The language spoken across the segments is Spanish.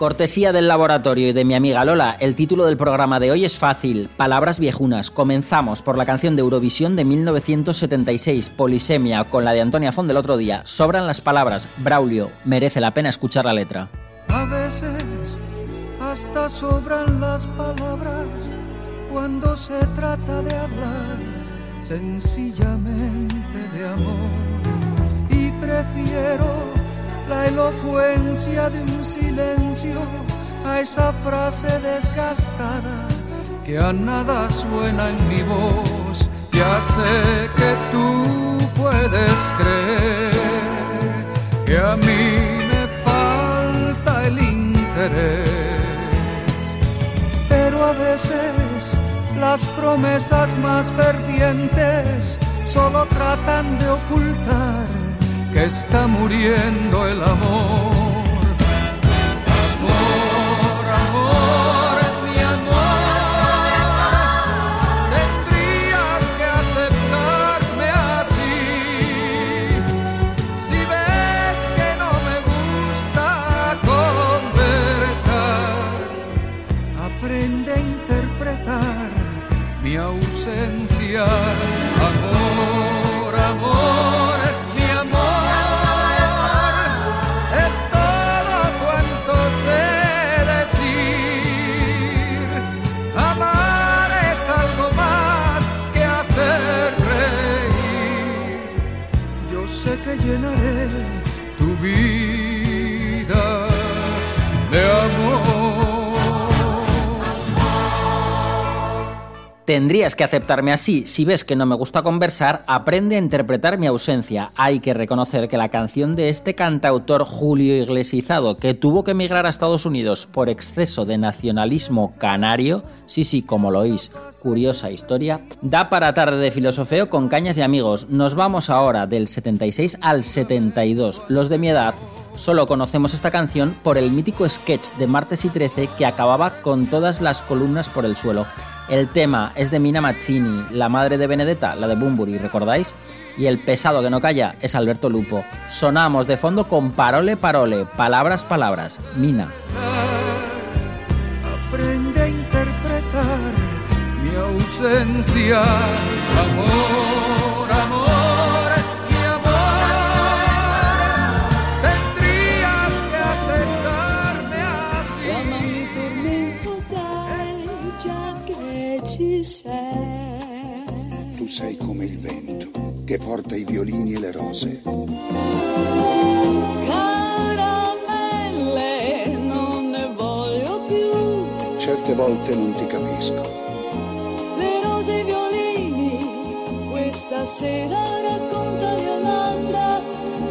Cortesía del laboratorio y de mi amiga Lola, el título del programa de hoy es fácil, Palabras viejunas. Comenzamos por la canción de Eurovisión de 1976, Polisemia, con la de Antonia Fond del otro día. Sobran las palabras, Braulio, merece la pena escuchar la letra. A veces hasta sobran las palabras cuando se trata de hablar sencillamente de amor y prefiero la elocuencia de un silencio a esa frase desgastada que a nada suena en mi voz. Ya sé que tú puedes creer que a mí me falta el interés, pero a veces las promesas más fervientes solo tratan de ocultar que está muriendo el amor. Amor, amor, mi amor, sé que llenaré tu vida Tendrías que aceptarme así. Si ves que no me gusta conversar, aprende a interpretar mi ausencia. Hay que reconocer que la canción de este cantautor Julio Iglesizado, que tuvo que emigrar a Estados Unidos por exceso de nacionalismo canario, sí, sí, como lo oís, curiosa historia, da para tarde de filosofeo con cañas y amigos. Nos vamos ahora del 76 al 72. Los de mi edad solo conocemos esta canción por el mítico sketch de Martes y 13 que acababa con todas las columnas por el suelo. El tema es de Mina Mazzini, la madre de Benedetta, la de Bumburi, ¿recordáis? Y el pesado que no calla es Alberto Lupo. Sonamos de fondo con Parole Parole, palabras, palabras. Mina. Aprende a interpretar mi ausencia. Amor, sei. Come il vento che porta i violini e le rose. Caramelle, non ne voglio più. Certe volte non ti capisco. Le rose e i violini, questa sera raccontami un'altra.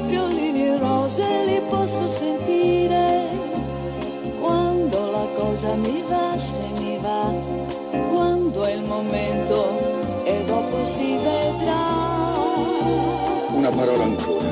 Violini e rose li posso sentire. Quando la cosa mi va, se mi va. Quando è il momento Una parola ancora.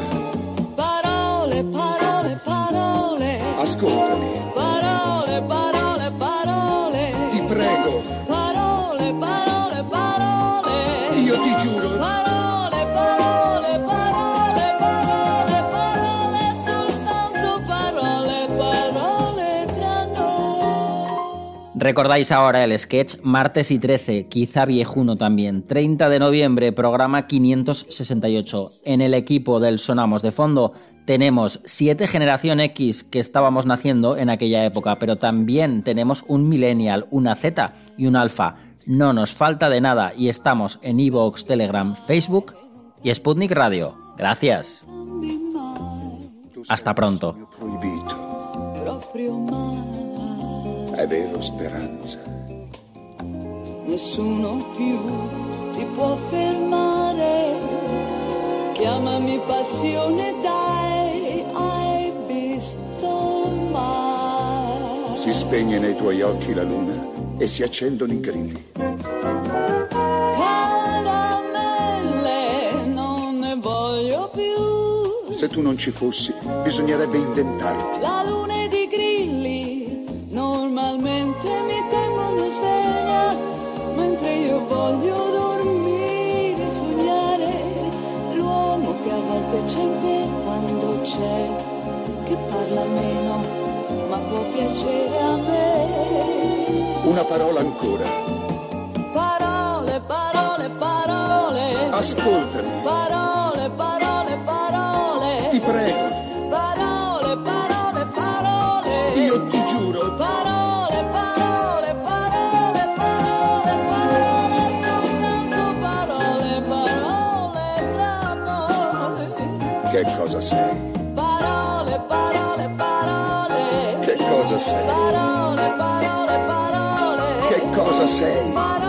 Recordáis ahora el sketch Martes y 13, quizá viejuno también. 30 de noviembre, programa 568. En el equipo del Sonamos de Fondo tenemos siete generación X que estábamos naciendo en aquella época, pero también tenemos un millennial, una Z y un alfa. No nos falta de nada y estamos en Evox, Telegram, Facebook y Sputnik Radio. Gracias. Hasta pronto. È vero, speranza. Nessuno più ti può fermare. Chiamami passione, dai, hai visto mai. Si spegne nei tuoi occhi la luna e si accendono i grilli. Caramelle, non ne voglio più. Se tu non ci fossi, bisognerebbe inventarti. La luna ed Una parola ancora. Parole, parole, parole. Ascoltami. Parole, parole, parole. Ti prego. Parole, parole, parole. Io ti giuro. Parole, parole, parole, parole, parole, soltanto parole, parole tra noi. Che cosa sei? Parole, parole, parole. Che cosa sei? Parole, parole, parole. Jesus' name.